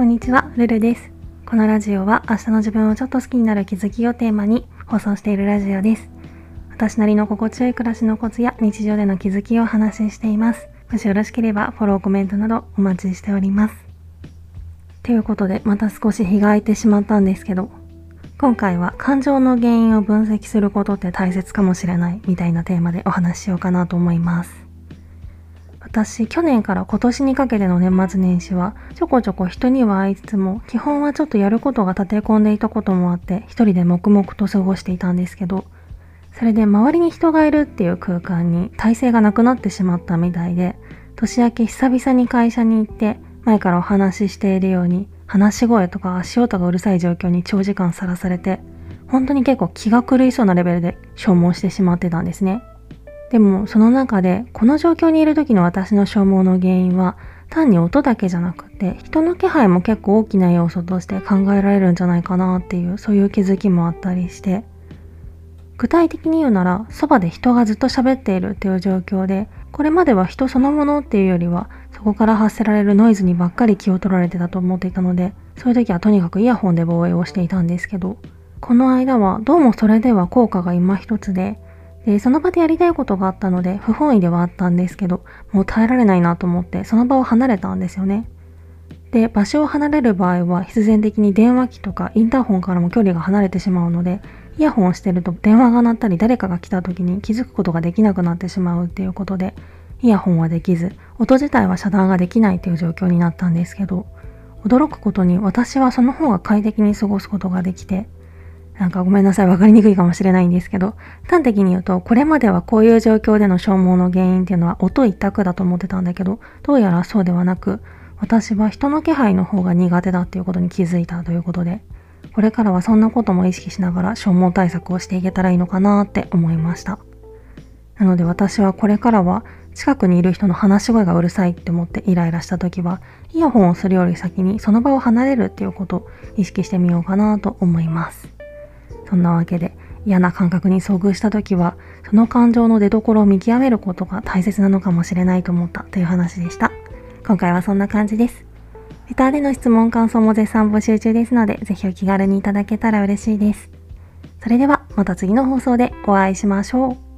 こんにちは、ルルです。このラジオは明日の自分をちょっと好きになる気づきをテーマに放送しているラジオです。私なりの心地よい暮らしのコツや日常での気づきをお話ししています。もしよろしければフォロー、コメントなどお待ちしております。ということで、また少し日が空いてしまったんですけど、今回は感情の原因を分析することって大切かもしれないみたいなテーマでお話ししようかなと思います。私、去年から今年にかけての年末年始は、ちょこちょこ人には会いつつも、基本はちょっとやることが立て込んでいたこともあって、一人で黙々と過ごしていたんですけど、それで周りに人がいるっていう空間に体制がなくなってしまったみたいで、年明け久々に会社に行って、前からお話ししているように、話し声とか足音がうるさい状況に長時間さらされて、本当に結構気が狂いそうなレベルで消耗してしまってたんですね。でもその中でこの状況にいる時の私の消耗の原因は単に音だけじゃなくて人の気配も結構大きな要素として考えられるんじゃないかなっていうそういう気づきもあったりして。具体的に言うならそばで人がずっと喋っているっていう状況でこれまでは人そのものっていうよりはそこから発せられるノイズにばっかり気を取られてたと思っていたのでそういう時はとにかくイヤホンで防衛をしていたんですけどこの間はどうもそれでは効果が今一つでで、その場でやりたいことがあったので、不本意ではあったんですけど、もう耐えられないなと思って、その場を離れたんですよね。で、場所を離れる場合は、必然的に電話機とかインターホンからも距離が離れてしまうので、イヤホンをしてると電話が鳴ったり誰かが来た時に気づくことができなくなってしまうっていうことで、イヤホンはできず、音自体は遮断ができないっていう状況になったんですけど、驚くことに私はその方が快適に過ごすことができて、なんかごめんなさい、わかりにくいかもしれないんですけど、端的に言うと、これまではこういう状況での消耗の原因っていうのは音一択だと思ってたんだけど、どうやらそうではなく、私は人の気配の方が苦手だっていうことに気づいたということで、これからはそんなことも意識しながら消耗対策をしていけたらいいのかなって思いました。なので私はこれからは近くにいる人の話し声がうるさいって思ってイライラした時は、イヤホンをするより先にその場を離れるっていうことを意識してみようかなと思います。そんなわけで嫌な感覚に遭遇した時はその感情の出所を見極めることが大切なのかもしれないと思ったという話でした。今回はそんな感じです。レターでの質問感想も絶賛募集中ですので、ぜひお気軽にいただけたら嬉しいです。それではまた次の放送でお会いしましょう。